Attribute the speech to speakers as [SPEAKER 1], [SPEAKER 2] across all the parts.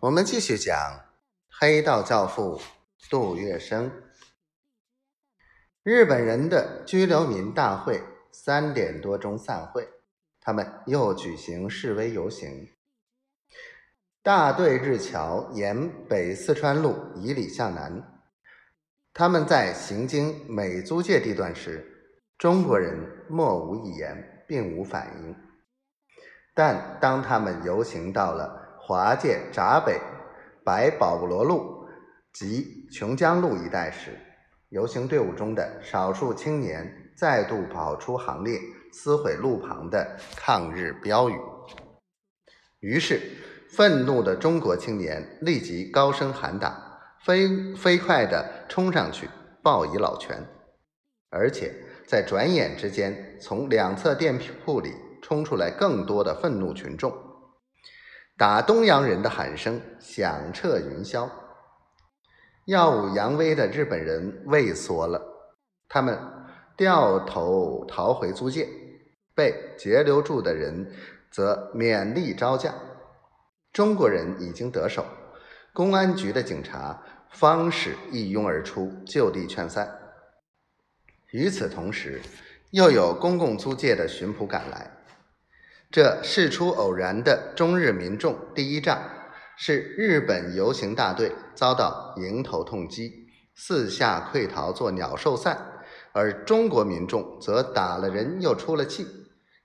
[SPEAKER 1] 我们继续讲黑道教父杜月笙。日本人的居留民大会三点多钟散会，他们又举行示威游行。大队日侨沿北四川路以里向南，他们在行经美租界地段时，中国人默无一言，并无反应。但当他们游行到了，华界闸北、白保罗路及琼江路一带时，游行队伍中的少数青年再度跑出行列，撕毁路旁的抗日标语。于是，愤怒的中国青年立即高声喊打，飞飞快地冲上去抱以老拳，而且在转眼之间，从两侧店铺里冲出来更多的愤怒群众。打东洋人的喊声响彻云霄，耀武扬威的日本人畏缩了，他们掉头逃回租界，被截留住的人则勉力招架。中国人已经得手，公安局的警察方士一拥而出，就地劝散。与此同时，又有公共租界的巡捕赶来。这事出偶然的中日民众第一仗，是日本游行大队遭到迎头痛击，四下溃逃作鸟兽散，而中国民众则打了人又出了气。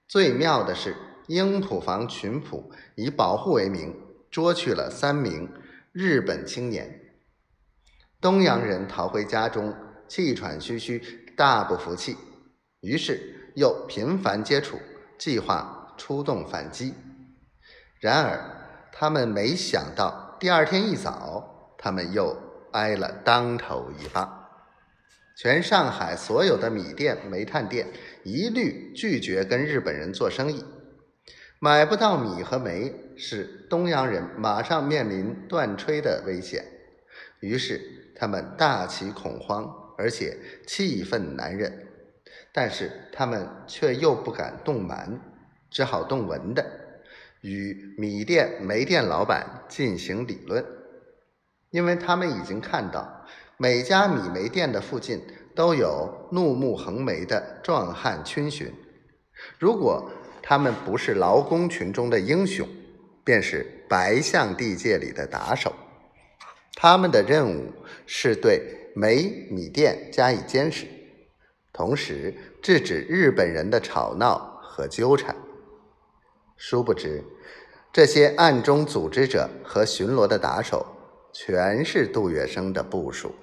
[SPEAKER 1] 最妙的是，英普房群捕以保护为名，捉去了三名日本青年。东洋人逃回家中，气喘吁吁，大不服气，于是又频繁接触，计划。出动反击，然而他们没想到，第二天一早，他们又挨了当头一棒。全上海所有的米店、煤炭店一律拒绝跟日本人做生意，买不到米和煤，使东洋人马上面临断炊的危险。于是他们大起恐慌，而且气愤难忍，但是他们却又不敢动蛮。只好动文的，与米店、煤店老板进行理论，因为他们已经看到每家米煤店的附近都有怒目横眉的壮汉群巡。如果他们不是劳工群中的英雄，便是白象地界里的打手。他们的任务是对煤米店加以监视，同时制止日本人的吵闹和纠缠。殊不知，这些暗中组织者和巡逻的打手，全是杜月笙的部属。